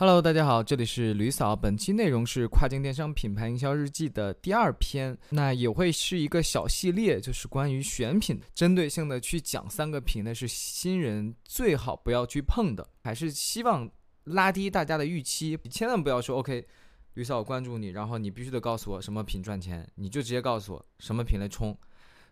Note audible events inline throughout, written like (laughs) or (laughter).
Hello，大家好，这里是吕嫂。本期内容是跨境电商品牌营销日记的第二篇，那也会是一个小系列，就是关于选品，针对性的去讲三个品类是新人最好不要去碰的，还是希望拉低大家的预期，千万不要说 OK，吕嫂我关注你，然后你必须得告诉我什么品赚钱，你就直接告诉我什么品类冲。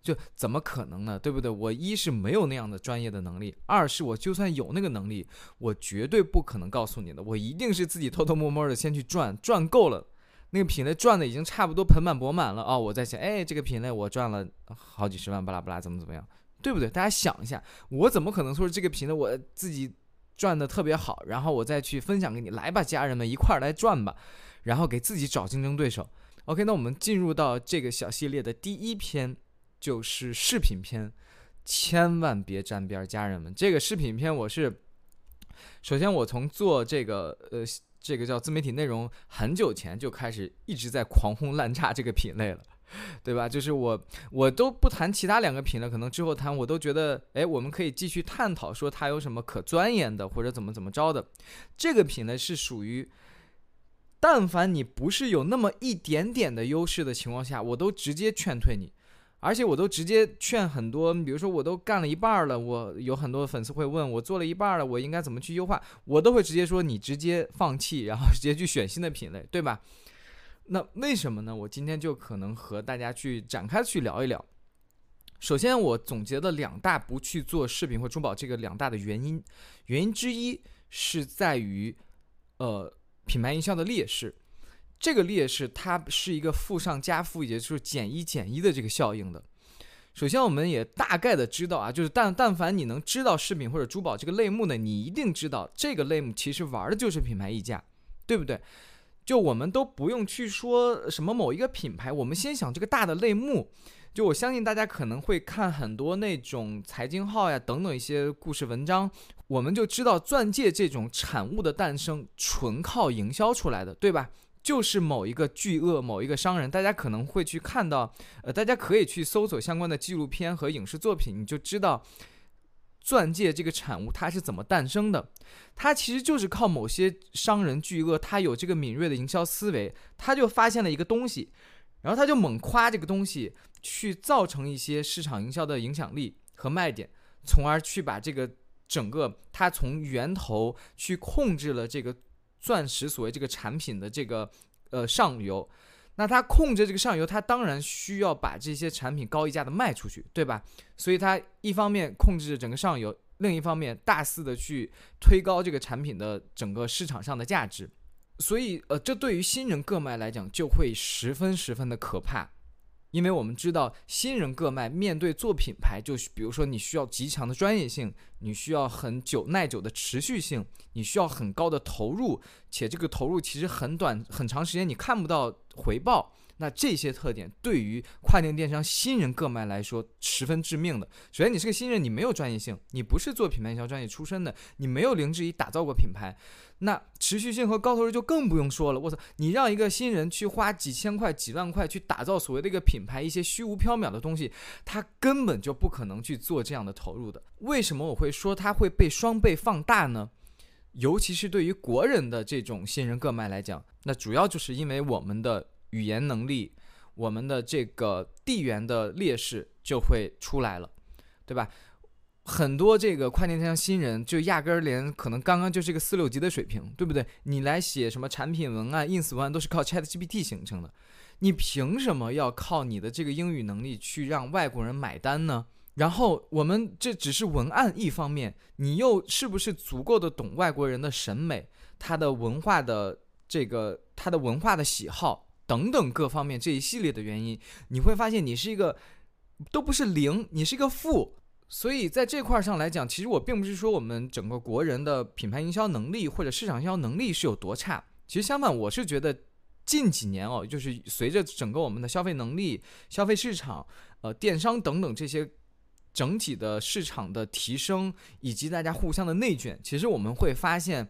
就怎么可能呢？对不对？我一是没有那样的专业的能力，二是我就算有那个能力，我绝对不可能告诉你的。我一定是自己偷偷摸摸的先去赚，赚够了，那个品类赚的已经差不多盆满钵满了啊！我在想，哎，这个品类我赚了好几十万，巴拉巴拉，怎么怎么样，对不对？大家想一下，我怎么可能说这个品类我自己赚的特别好，然后我再去分享给你，来吧，家人们一块儿来赚吧，然后给自己找竞争对手。OK，那我们进入到这个小系列的第一篇。就是视频片，千万别沾边，家人们。这个视频片我是，首先我从做这个呃这个叫自媒体内容很久前就开始一直在狂轰滥炸这个品类了，对吧？就是我我都不谈其他两个品类，可能之后谈我都觉得，哎，我们可以继续探讨说它有什么可钻研的或者怎么怎么着的。这个品类是属于，但凡你不是有那么一点点的优势的情况下，我都直接劝退你。而且我都直接劝很多，比如说我都干了一半了，我有很多粉丝会问我做了一半了，我应该怎么去优化？我都会直接说你直接放弃，然后直接去选新的品类，对吧？那为什么呢？我今天就可能和大家去展开去聊一聊。首先，我总结了两大不去做视频或珠宝这个两大的原因，原因之一是在于，呃，品牌营销的劣势。这个劣势它是一个负上加负，也就是减一减一的这个效应的。首先，我们也大概的知道啊，就是但但凡你能知道饰品或者珠宝这个类目呢，你一定知道这个类目其实玩的就是品牌溢价，对不对？就我们都不用去说什么某一个品牌，我们先想这个大的类目。就我相信大家可能会看很多那种财经号呀等等一些故事文章，我们就知道钻戒这种产物的诞生纯靠营销出来的，对吧？就是某一个巨鳄，某一个商人，大家可能会去看到，呃，大家可以去搜索相关的纪录片和影视作品，你就知道钻戒这个产物它是怎么诞生的。它其实就是靠某些商人巨鳄，他有这个敏锐的营销思维，他就发现了一个东西，然后他就猛夸这个东西，去造成一些市场营销的影响力和卖点，从而去把这个整个他从源头去控制了这个。钻石所谓这个产品的这个呃上游，那它控制这个上游，它当然需要把这些产品高溢价的卖出去，对吧？所以它一方面控制着整个上游，另一方面大肆的去推高这个产品的整个市场上的价值，所以呃，这对于新人个卖来讲就会十分十分的可怕。因为我们知道，新人个卖面对做品牌，就是比如说你需要极强的专业性，你需要很久耐久的持续性，你需要很高的投入，且这个投入其实很短很长时间你看不到回报。那这些特点对于跨境电商新人个卖来说十分致命的。首先，你是个新人，你没有专业性，你不是做品牌营销专业出身的，你没有零至一打造过品牌，那持续性和高投入就更不用说了。我操，你让一个新人去花几千块、几万块去打造所谓的一个品牌，一些虚无缥缈的东西，他根本就不可能去做这样的投入的。为什么我会说他会被双倍放大呢？尤其是对于国人的这种新人个卖来讲，那主要就是因为我们的。语言能力，我们的这个地缘的劣势就会出来了，对吧？很多这个跨境电商新人就压根儿连可能刚刚就是一个四六级的水平，对不对？你来写什么产品文案、ins 文案都是靠 Chat GPT 形成的，你凭什么要靠你的这个英语能力去让外国人买单呢？然后我们这只是文案一方面，你又是不是足够的懂外国人的审美、他的文化的这个他的文化的喜好？等等各方面这一系列的原因，你会发现你是一个都不是零，你是一个负。所以在这块上来讲，其实我并不是说我们整个国人的品牌营销能力或者市场营销能力是有多差。其实相反，我是觉得近几年哦，就是随着整个我们的消费能力、消费市场、呃电商等等这些整体的市场的提升，以及大家互相的内卷，其实我们会发现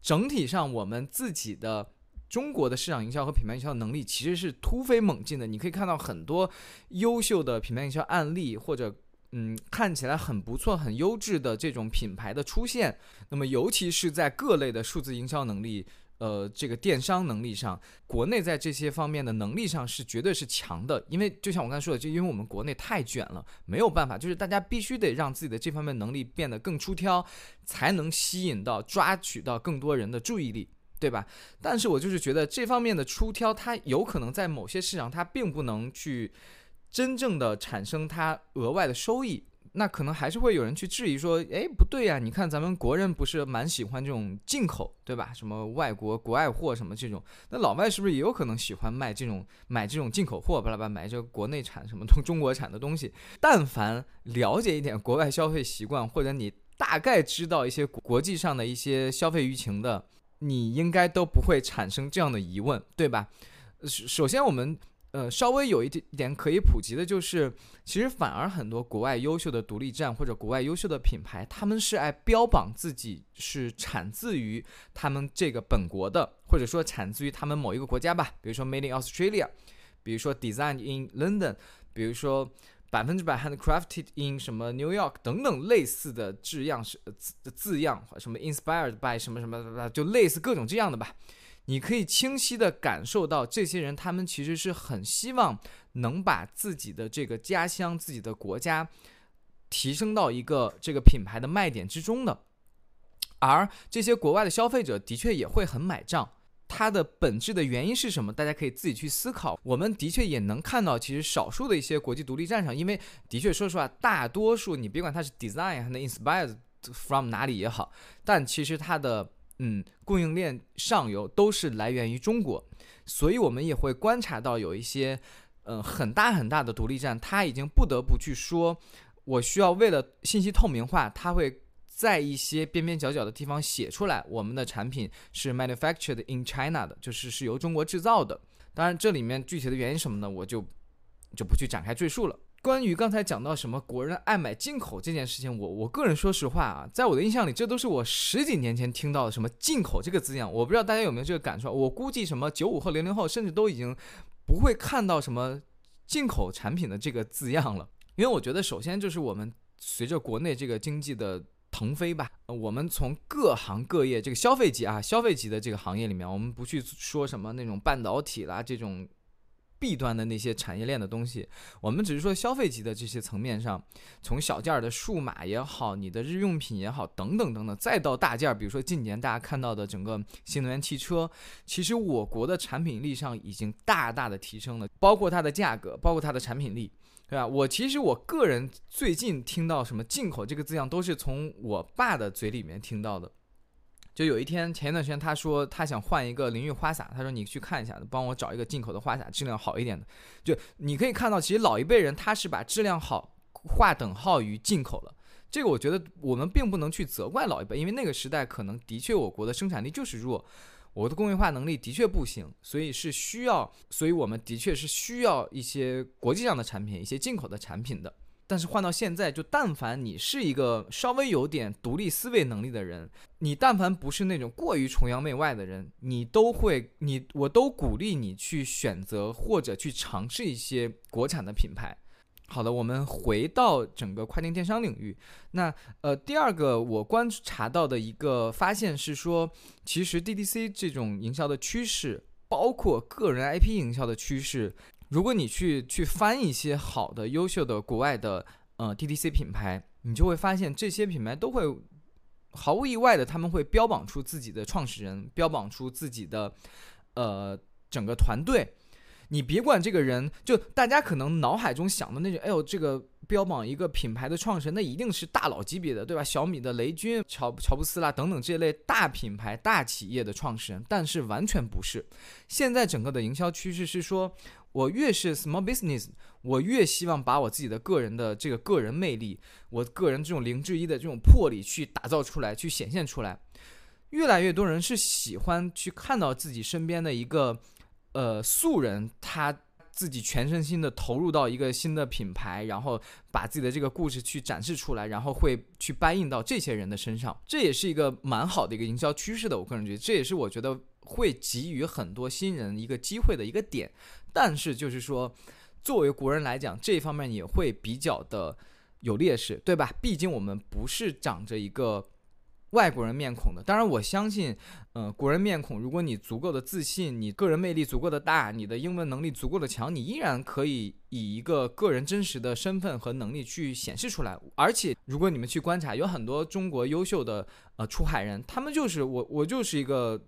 整体上我们自己的。中国的市场营销和品牌营销能力其实是突飞猛进的。你可以看到很多优秀的品牌营销案例，或者嗯看起来很不错、很优质的这种品牌的出现。那么，尤其是在各类的数字营销能力。呃，这个电商能力上，国内在这些方面的能力上是绝对是强的，因为就像我刚才说的，就因为我们国内太卷了，没有办法，就是大家必须得让自己的这方面能力变得更出挑，才能吸引到、抓取到更多人的注意力，对吧？但是我就是觉得这方面的出挑，它有可能在某些市场，它并不能去真正的产生它额外的收益。那可能还是会有人去质疑说，哎，不对呀，你看咱们国人不是蛮喜欢这种进口，对吧？什么外国国外货什么这种，那老外是不是也有可能喜欢卖这种买这种进口货，巴拉巴拉买这个国内产什么中 (laughs) 中国产的东西？但凡了解一点国外消费习惯，或者你大概知道一些国际上的一些消费舆情的，你应该都不会产生这样的疑问，对吧？首首先我们。呃，稍微有一点点可以普及的，就是其实反而很多国外优秀的独立站或者国外优秀的品牌，他们是爱标榜自己是产自于他们这个本国的，或者说产自于他们某一个国家吧，比如说 Made in Australia，比如说 Designed in London，比如说百分之百 Handcrafted in 什么 New York 等等类似的字样是字字样，什么 Inspired by 什么什么，就类似各种这样的吧。你可以清晰地感受到，这些人他们其实是很希望能把自己的这个家乡、自己的国家提升到一个这个品牌的卖点之中的。而这些国外的消费者的确也会很买账，它的本质的原因是什么？大家可以自己去思考。我们的确也能看到，其实少数的一些国际独立站上，因为的确说实话，大多数你别管它是 design 还是 inspired from 哪里也好，但其实它的。嗯，供应链上游都是来源于中国，所以我们也会观察到有一些，嗯，很大很大的独立站，它已经不得不去说，我需要为了信息透明化，它会在一些边边角角的地方写出来，我们的产品是 manufactured in China 的，就是是由中国制造的。当然，这里面具体的原因什么呢，我就就不去展开赘述了。关于刚才讲到什么国人爱买进口这件事情，我我个人说实话啊，在我的印象里，这都是我十几年前听到的什么进口这个字样，我不知道大家有没有这个感受。我估计什么九五后、零零后，甚至都已经不会看到什么进口产品的这个字样了，因为我觉得首先就是我们随着国内这个经济的腾飞吧，我们从各行各业这个消费级啊、消费级的这个行业里面，我们不去说什么那种半导体啦这种。弊端的那些产业链的东西，我们只是说消费级的这些层面上，从小件的数码也好，你的日用品也好，等等等等，再到大件儿，比如说近年大家看到的整个新能源汽车，其实我国的产品力上已经大大的提升了，包括它的价格，包括它的产品力，对吧？我其实我个人最近听到什么进口这个字样，都是从我爸的嘴里面听到的。就有一天，前一段时间他说他想换一个淋浴花洒，他说你去看一下，帮我找一个进口的花洒，质量好一点的。就你可以看到，其实老一辈人他是把质量好划等号于进口了。这个我觉得我们并不能去责怪老一辈，因为那个时代可能的确我国的生产力就是弱，我的工业化能力的确不行，所以是需要，所以我们的确是需要一些国际上的产品，一些进口的产品的。但是换到现在，就但凡你是一个稍微有点独立思维能力的人，你但凡不是那种过于崇洋媚外的人，你都会，你我都鼓励你去选择或者去尝试一些国产的品牌。好的，我们回到整个跨境电商领域，那呃，第二个我观察到的一个发现是说，其实 DTC 这种营销的趋势，包括个人 IP 营销的趋势。如果你去去翻一些好的、优秀的国外的呃 DTC 品牌，你就会发现这些品牌都会毫无意外的，他们会标榜出自己的创始人，标榜出自己的呃整个团队。你别管这个人，就大家可能脑海中想的那种，哎呦，这个标榜一个品牌的创始人，那一定是大佬级别的，对吧？小米的雷军、乔乔布斯啦等等这类大品牌、大企业的创始人，但是完全不是。现在整个的营销趋势是说。我越是 small business，我越希望把我自己的个人的这个个人魅力，我个人这种零之一的这种魄力去打造出来，去显现出来。越来越多人是喜欢去看到自己身边的一个呃素人，他自己全身心的投入到一个新的品牌，然后把自己的这个故事去展示出来，然后会去搬运到这些人的身上。这也是一个蛮好的一个营销趋势的。我个人觉得，这也是我觉得会给予很多新人一个机会的一个点。但是就是说，作为国人来讲，这方面也会比较的，有劣势，对吧？毕竟我们不是长着一个。外国人面孔的，当然我相信，呃，国人面孔，如果你足够的自信，你个人魅力足够的大，你的英文能力足够的强，你依然可以以一个个人真实的身份和能力去显示出来。而且，如果你们去观察，有很多中国优秀的呃出海人，他们就是我，我就是一个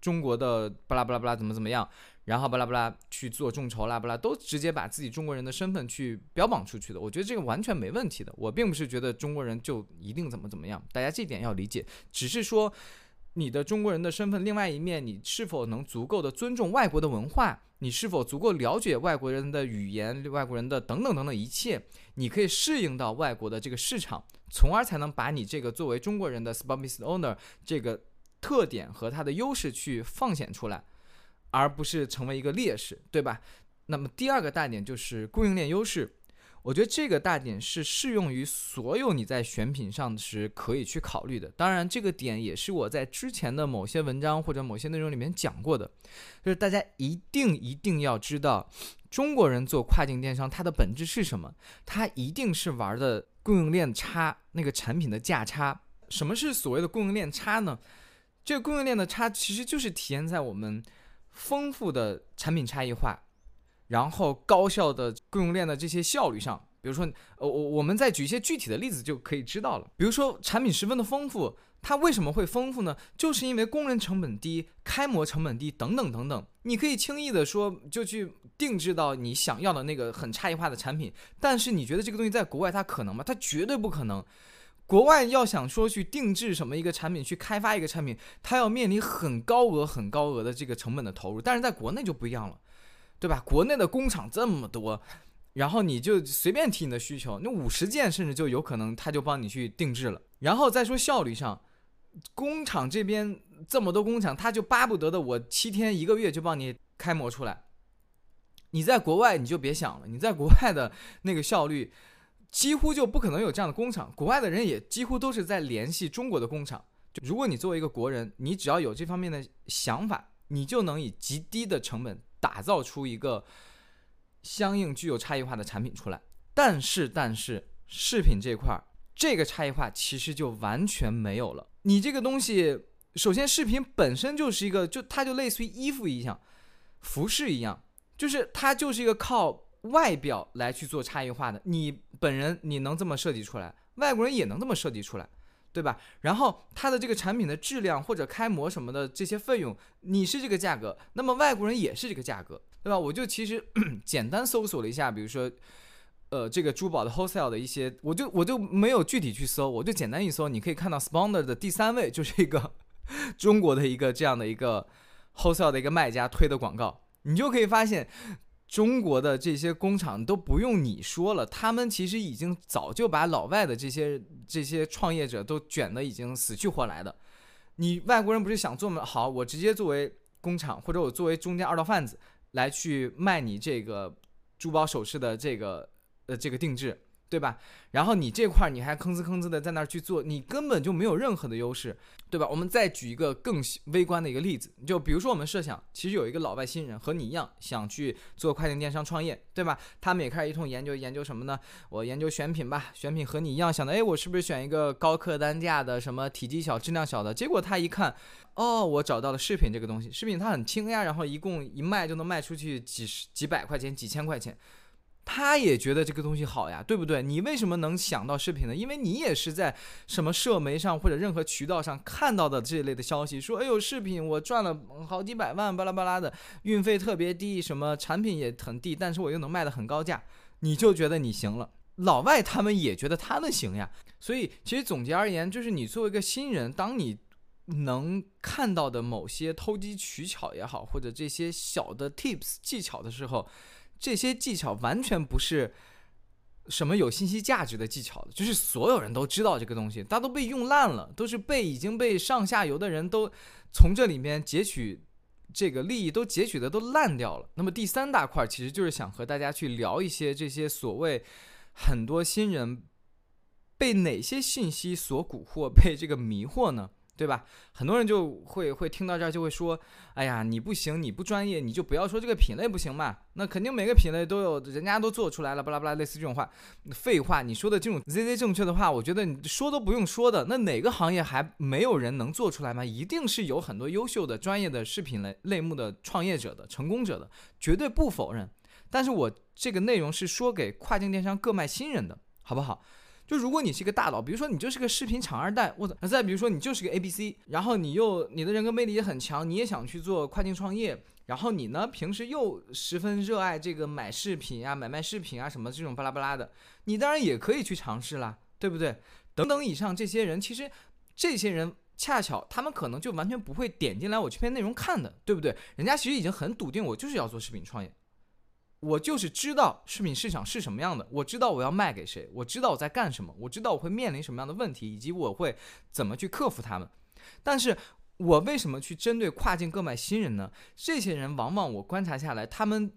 中国的巴拉巴拉巴拉怎么怎么样。然后巴拉巴拉去做众筹啦，巴拉都直接把自己中国人的身份去标榜出去的，我觉得这个完全没问题的。我并不是觉得中国人就一定怎么怎么样，大家这点要理解。只是说你的中国人的身份另外一面，你是否能足够的尊重外国的文化？你是否足够了解外国人的语言、外国人的等等等等一切？你可以适应到外国的这个市场，从而才能把你这个作为中国人的 spot b u s i owner 这个特点和它的优势去放显出来。而不是成为一个劣势，对吧？那么第二个大点就是供应链优势，我觉得这个大点是适用于所有你在选品上时可以去考虑的。当然，这个点也是我在之前的某些文章或者某些内容里面讲过的，就是大家一定一定要知道，中国人做跨境电商它的本质是什么？它一定是玩的供应链差，那个产品的价差。什么是所谓的供应链差呢？这个供应链的差其实就是体现在我们。丰富的产品差异化，然后高效的供应链的这些效率上，比如说，呃，我我们再举一些具体的例子就可以知道了。比如说，产品十分的丰富，它为什么会丰富呢？就是因为工人成本低、开模成本低等等等等。你可以轻易的说就去定制到你想要的那个很差异化的产品，但是你觉得这个东西在国外它可能吗？它绝对不可能。国外要想说去定制什么一个产品，去开发一个产品，它要面临很高额、很高额的这个成本的投入。但是在国内就不一样了，对吧？国内的工厂这么多，然后你就随便提你的需求，那五十件甚至就有可能他就帮你去定制了。然后再说效率上，工厂这边这么多工厂，他就巴不得的我七天一个月就帮你开模出来。你在国外你就别想了，你在国外的那个效率。几乎就不可能有这样的工厂，国外的人也几乎都是在联系中国的工厂。就如果你作为一个国人，你只要有这方面的想法，你就能以极低的成本打造出一个相应具有差异化的产品出来。但是，但是饰品这块儿，这个差异化其实就完全没有了。你这个东西，首先饰品本身就是一个，就它就类似于衣服一样，服饰一样，就是它就是一个靠。外表来去做差异化的，你本人你能这么设计出来，外国人也能这么设计出来，对吧？然后它的这个产品的质量或者开模什么的这些费用，你是这个价格，那么外国人也是这个价格，对吧？我就其实 (clears throat) 简单搜索了一下，比如说，呃，这个珠宝的 wholesale 的一些，我就我就没有具体去搜，我就简单一搜，你可以看到 Sponder 的第三位就是一个中国的一个这样的一个 wholesale 的一个卖家推的广告，你就可以发现。中国的这些工厂都不用你说了，他们其实已经早就把老外的这些这些创业者都卷的已经死去活来的。你外国人不是想做吗？好，我直接作为工厂，或者我作为中间二道贩子来去卖你这个珠宝首饰的这个呃这个定制。对吧？然后你这块儿你还吭哧吭哧的在那儿去做，你根本就没有任何的优势，对吧？我们再举一个更微观的一个例子，就比如说我们设想，其实有一个老外新人和你一样想去做跨境电商创业，对吧？他们也开始一通研究，研究什么呢？我研究选品吧，选品和你一样想的，哎，我是不是选一个高客单价的，什么体积小、质量小的？结果他一看，哦，我找到了饰品这个东西，饰品它很轻呀，然后一共一卖就能卖出去几十几百块钱、几千块钱。他也觉得这个东西好呀，对不对？你为什么能想到视频呢？因为你也是在什么社媒上或者任何渠道上看到的这一类的消息，说哎呦视频我赚了好几百万，巴拉巴拉的，运费特别低，什么产品也很低，但是我又能卖的很高价，你就觉得你行了。老外他们也觉得他们行呀。所以其实总结而言，就是你作为一个新人，当你能看到的某些投机取巧也好，或者这些小的 tips 技巧的时候。这些技巧完全不是什么有信息价值的技巧的就是所有人都知道这个东西，它都被用烂了，都是被已经被上下游的人都从这里面截取这个利益，都截取的都烂掉了。那么第三大块其实就是想和大家去聊一些这些所谓很多新人被哪些信息所蛊惑，被这个迷惑呢？对吧？很多人就会会听到这儿就会说，哎呀，你不行，你不专业，你就不要说这个品类不行嘛。那肯定每个品类都有，人家都做出来了，巴拉巴拉，类似这种话，废话，你说的这种 Z Z 正确的话，我觉得你说都不用说的。那哪个行业还没有人能做出来吗？一定是有很多优秀的专业的视频类类目的创业者的成功者的，绝对不否认。但是我这个内容是说给跨境电商各卖新人的，好不好？就如果你是一个大佬，比如说你就是个视频厂二代，我操！再比如说你就是个 A B C，然后你又你的人格魅力也很强，你也想去做跨境创业，然后你呢平时又十分热爱这个买饰品啊、买卖饰品啊什么这种巴拉巴拉的，你当然也可以去尝试啦，对不对？等等以上这些人，其实这些人恰巧他们可能就完全不会点进来我这篇内容看的，对不对？人家其实已经很笃定，我就是要做视频创业。我就是知道饰品市场是什么样的，我知道我要卖给谁，我知道我在干什么，我知道我会面临什么样的问题，以及我会怎么去克服他们。但是我为什么去针对跨境购买新人呢？这些人往往我观察下来，他们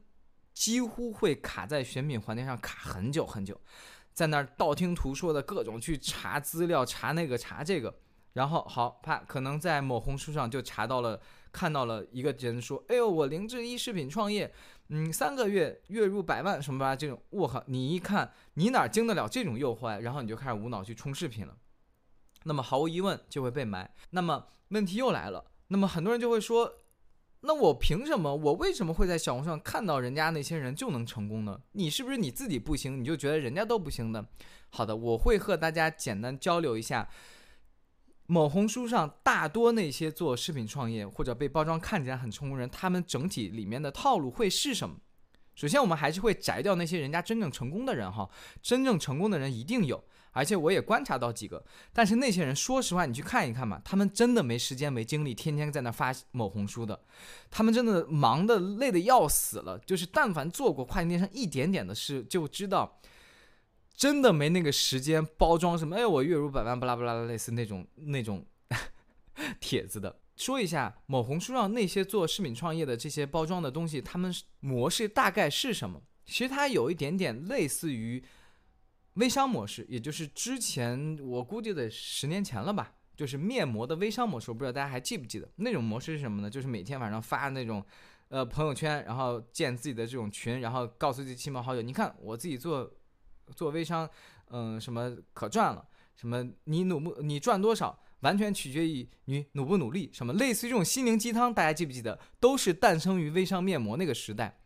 几乎会卡在选品环节上卡很久很久，在那儿道听途说的各种去查资料，查那个查这个，然后好怕可能在某红书上就查到了。看到了一个人说：“哎呦，我零至一视频创业，嗯，三个月月入百万什么吧？这种，我靠！你一看，你哪经得了这种诱惑？然后你就开始无脑去冲视频了。那么毫无疑问就会被埋。那么问题又来了，那么很多人就会说：那我凭什么？我为什么会在小红书上看到人家那些人就能成功呢？你是不是你自己不行，你就觉得人家都不行的？好的，我会和大家简单交流一下。”某红书上大多那些做视频创业或者被包装看起来很成功人，他们整体里面的套路会是什么？首先，我们还是会摘掉那些人家真正成功的人哈，真正成功的人一定有，而且我也观察到几个。但是那些人，说实话，你去看一看吧，他们真的没时间没精力，天天在那发某红书的，他们真的忙的累的要死了。就是但凡做过跨境电商一点点的事，就知道。真的没那个时间包装什么？哎，我月入百万，巴拉巴拉的，类似那种那种 (laughs) 帖子的。说一下某红书上那些做视频创业的这些包装的东西，他们模式大概是什么？其实它有一点点类似于微商模式，也就是之前我估计得十年前了吧，就是面膜的微商模式。我不知道大家还记不记得那种模式是什么呢？就是每天晚上发那种呃朋友圈，然后建自己的这种群，然后告诉自己亲朋好友，你看我自己做。做微商，嗯，什么可赚了？什么你努不你赚多少，完全取决于你努不努力。什么类似于这种心灵鸡汤，大家记不记得？都是诞生于微商面膜那个时代。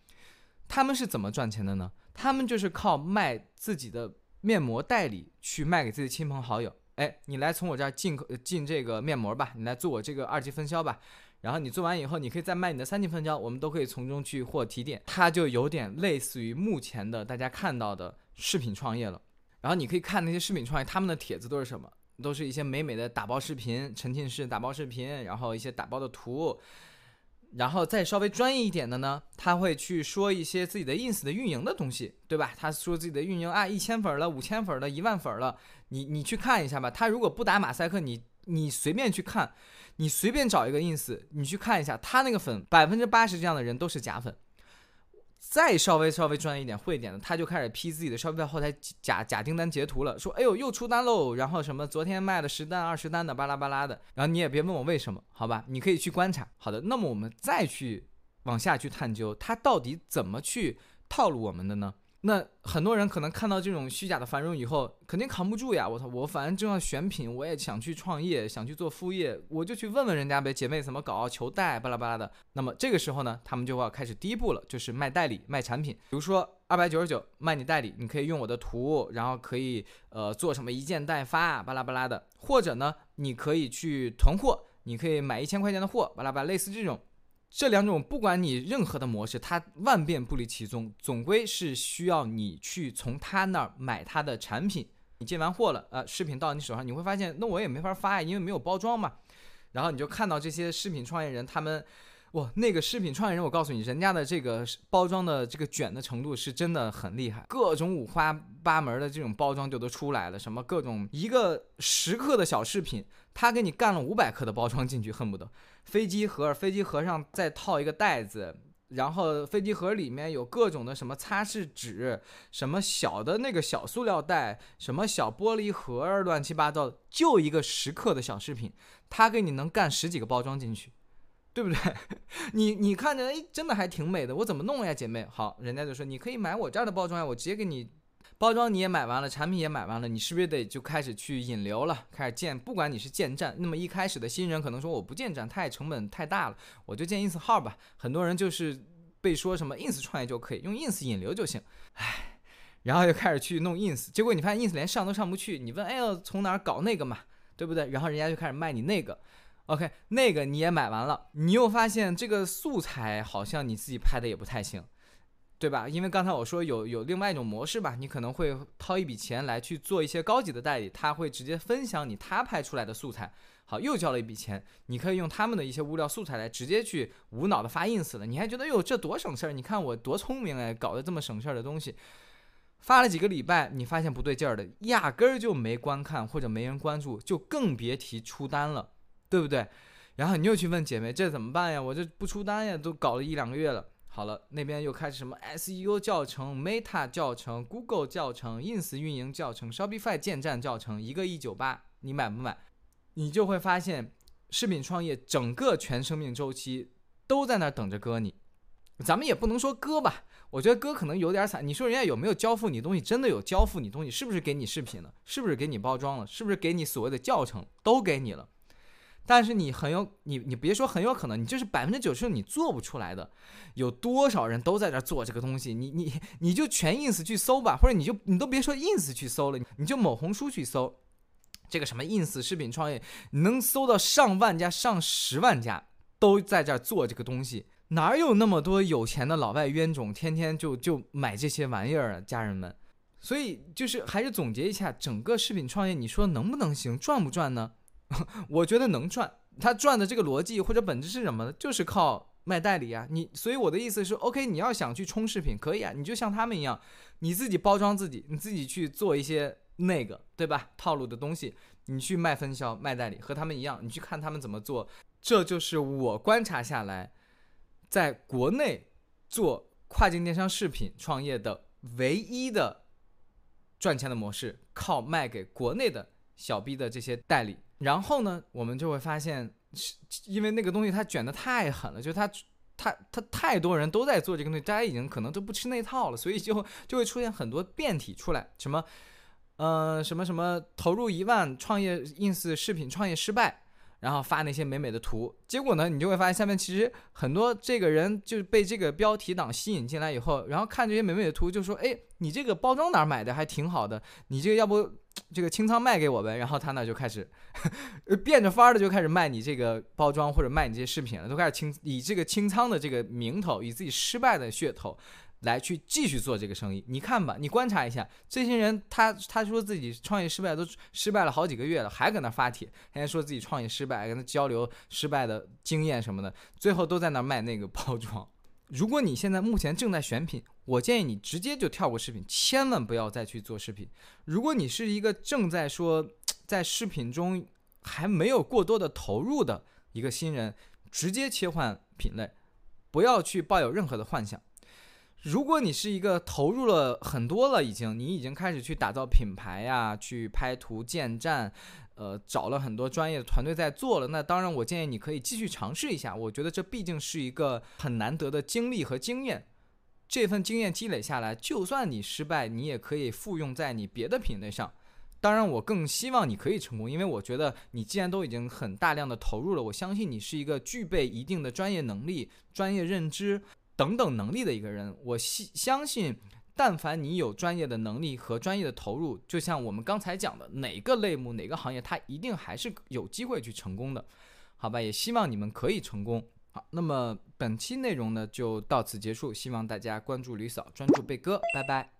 他们是怎么赚钱的呢？他们就是靠卖自己的面膜代理去卖给自己的亲朋好友。哎，你来从我这儿进口进这个面膜吧，你来做我这个二级分销吧。然后你做完以后，你可以再卖你的三级分销，我们都可以从中去获提点。它就有点类似于目前的大家看到的。视频创业了，然后你可以看那些视频创业，他们的帖子都是什么？都是一些美美的打包视频，沉浸式打包视频，然后一些打包的图，然后再稍微专业一点的呢，他会去说一些自己的 ins 的运营的东西，对吧？他说自己的运营啊，一千粉了，五千粉了，一万粉了，你你去看一下吧。他如果不打马赛克，你你随便去看，你随便找一个 ins，你去看一下，他那个粉百分之八十这样的人都是假粉。再稍微稍微专业一点、会一点的，他就开始 P 自己的消费后台假假订单截图了，说：“哎呦，又出单喽！”然后什么昨天卖了十单、二十单的，巴拉巴拉的。然后你也别问我为什么，好吧？你可以去观察。好的，那么我们再去往下去探究，他到底怎么去套路我们的呢？那很多人可能看到这种虚假的繁荣以后，肯定扛不住呀！我操，我反正正要选品，我也想去创业，想去做副业，我就去问问人家呗，姐妹怎么搞，求带巴拉巴拉的。那么这个时候呢，他们就要开始第一步了，就是卖代理、卖产品。比如说二百九十九卖你代理，你可以用我的图，然后可以呃做什么一件代发巴拉巴拉的，或者呢，你可以去囤货，你可以买一千块钱的货巴拉巴拉，类似这种。这两种，不管你任何的模式，它万变不离其宗，总归是需要你去从他那儿买他的产品。你进完货了，呃，视频到你手上，你会发现，那我也没法发呀，因为没有包装嘛。然后你就看到这些视频创业人，他们。哇，那个视频创业人，我告诉你，人家的这个包装的这个卷的程度是真的很厉害，各种五花八门的这种包装就都出来了，什么各种一个十克的小饰品，他给你干了五百克的包装进去，恨不得飞机盒，飞机盒上再套一个袋子，然后飞机盒里面有各种的什么擦拭纸，什么小的那个小塑料袋，什么小玻璃盒，乱七八糟，就一个十克的小饰品，他给你能干十几个包装进去，(laughs) 对不对？(laughs) 你你看着哎，真的还挺美的，我怎么弄呀，姐妹？好，人家就说你可以买我这儿的包装呀，我直接给你。包装你也买完了，产品也买完了，你是不是得就开始去引流了？开始建，不管你是建站，那么一开始的新人可能说我不建站，太成本太大了，我就建 ins 号吧。很多人就是被说什么 ins 创业就可以用 ins 引流就行，唉，然后又开始去弄 ins，结果你发现 ins 连上都上不去。你问哎呦从哪儿搞那个嘛，对不对？然后人家就开始卖你那个，OK，那个你也买完了，你又发现这个素材好像你自己拍的也不太行。对吧？因为刚才我说有有另外一种模式吧，你可能会掏一笔钱来去做一些高级的代理，他会直接分享你他拍出来的素材。好，又交了一笔钱，你可以用他们的一些物料素材来直接去无脑的发 ins 了。你还觉得哟这多省事儿？你看我多聪明哎，搞得这么省事儿的东西，发了几个礼拜，你发现不对劲儿的，压根儿就没观看或者没人关注，就更别提出单了，对不对？然后你又去问姐妹这怎么办呀？我这不出单呀，都搞了一两个月了。好了，那边又开始什么 SEO 教程、Meta 教程、Google 教程、Ins 运营教程、Shopify 建站教程，一个一九八，你买不买？你就会发现，视频创业整个全生命周期都在那等着割你。咱们也不能说割吧，我觉得割可能有点惨。你说人家有没有交付你东西？真的有交付你东西？是不是给你视频了？是不是给你包装了？是不是给你所谓的教程都给你了？但是你很有你你别说很有可能，你就是百分之九十你做不出来的。有多少人都在这做这个东西？你你你就全 ins 去搜吧，或者你就你都别说 ins 去搜了，你就某红书去搜，这个什么 ins 视频创业，你能搜到上万家、上十万家都在这做这个东西。哪有那么多有钱的老外冤种，天天就就买这些玩意儿啊，家人们。所以就是还是总结一下，整个视频创业，你说能不能行，赚不赚呢？(laughs) 我觉得能赚，他赚的这个逻辑或者本质是什么呢？就是靠卖代理啊。你所以我的意思是，OK，你要想去冲视频可以啊，你就像他们一样，你自己包装自己，你自己去做一些那个对吧？套路的东西，你去卖分销、卖代理，和他们一样，你去看他们怎么做。这就是我观察下来，在国内做跨境电商视频创业的唯一的赚钱的模式，靠卖给国内的小 B 的这些代理。然后呢，我们就会发现，因为那个东西它卷的太狠了，就它，它，它太多人都在做这个东西，大家已经可能都不吃那套了，所以就就会出现很多变体出来，什么，呃，什么什么投入一万创业 ins 视频创业失败。然后发那些美美的图，结果呢，你就会发现下面其实很多这个人就被这个标题党吸引进来以后，然后看这些美美的图，就说：“哎，你这个包装哪儿买的？还挺好的，你这个要不这个清仓卖给我呗？”然后他那就开始变着法儿的就开始卖你这个包装或者卖你这些饰品了，都开始清以这个清仓的这个名头，以自己失败的噱头。来去继续做这个生意，你看吧，你观察一下这些人，他他说自己创业失败，都失败了好几个月了，还搁那发帖，还说自己创业失败，跟他交流失败的经验什么的，最后都在那卖那个包装。如果你现在目前正在选品，我建议你直接就跳过视频，千万不要再去做视频。如果你是一个正在说在视频中还没有过多的投入的一个新人，直接切换品类，不要去抱有任何的幻想。如果你是一个投入了很多了，已经你已经开始去打造品牌呀，去拍图建站，呃，找了很多专业的团队在做了，那当然我建议你可以继续尝试一下。我觉得这毕竟是一个很难得的经历和经验，这份经验积累下来，就算你失败，你也可以复用在你别的品类上。当然，我更希望你可以成功，因为我觉得你既然都已经很大量的投入了，我相信你是一个具备一定的专业能力、专业认知。等等能力的一个人，我信相信，但凡你有专业的能力和专业的投入，就像我们刚才讲的，哪个类目哪个行业，它一定还是有机会去成功的，好吧？也希望你们可以成功。好，那么本期内容呢就到此结束，希望大家关注吕嫂，专注贝哥，拜拜。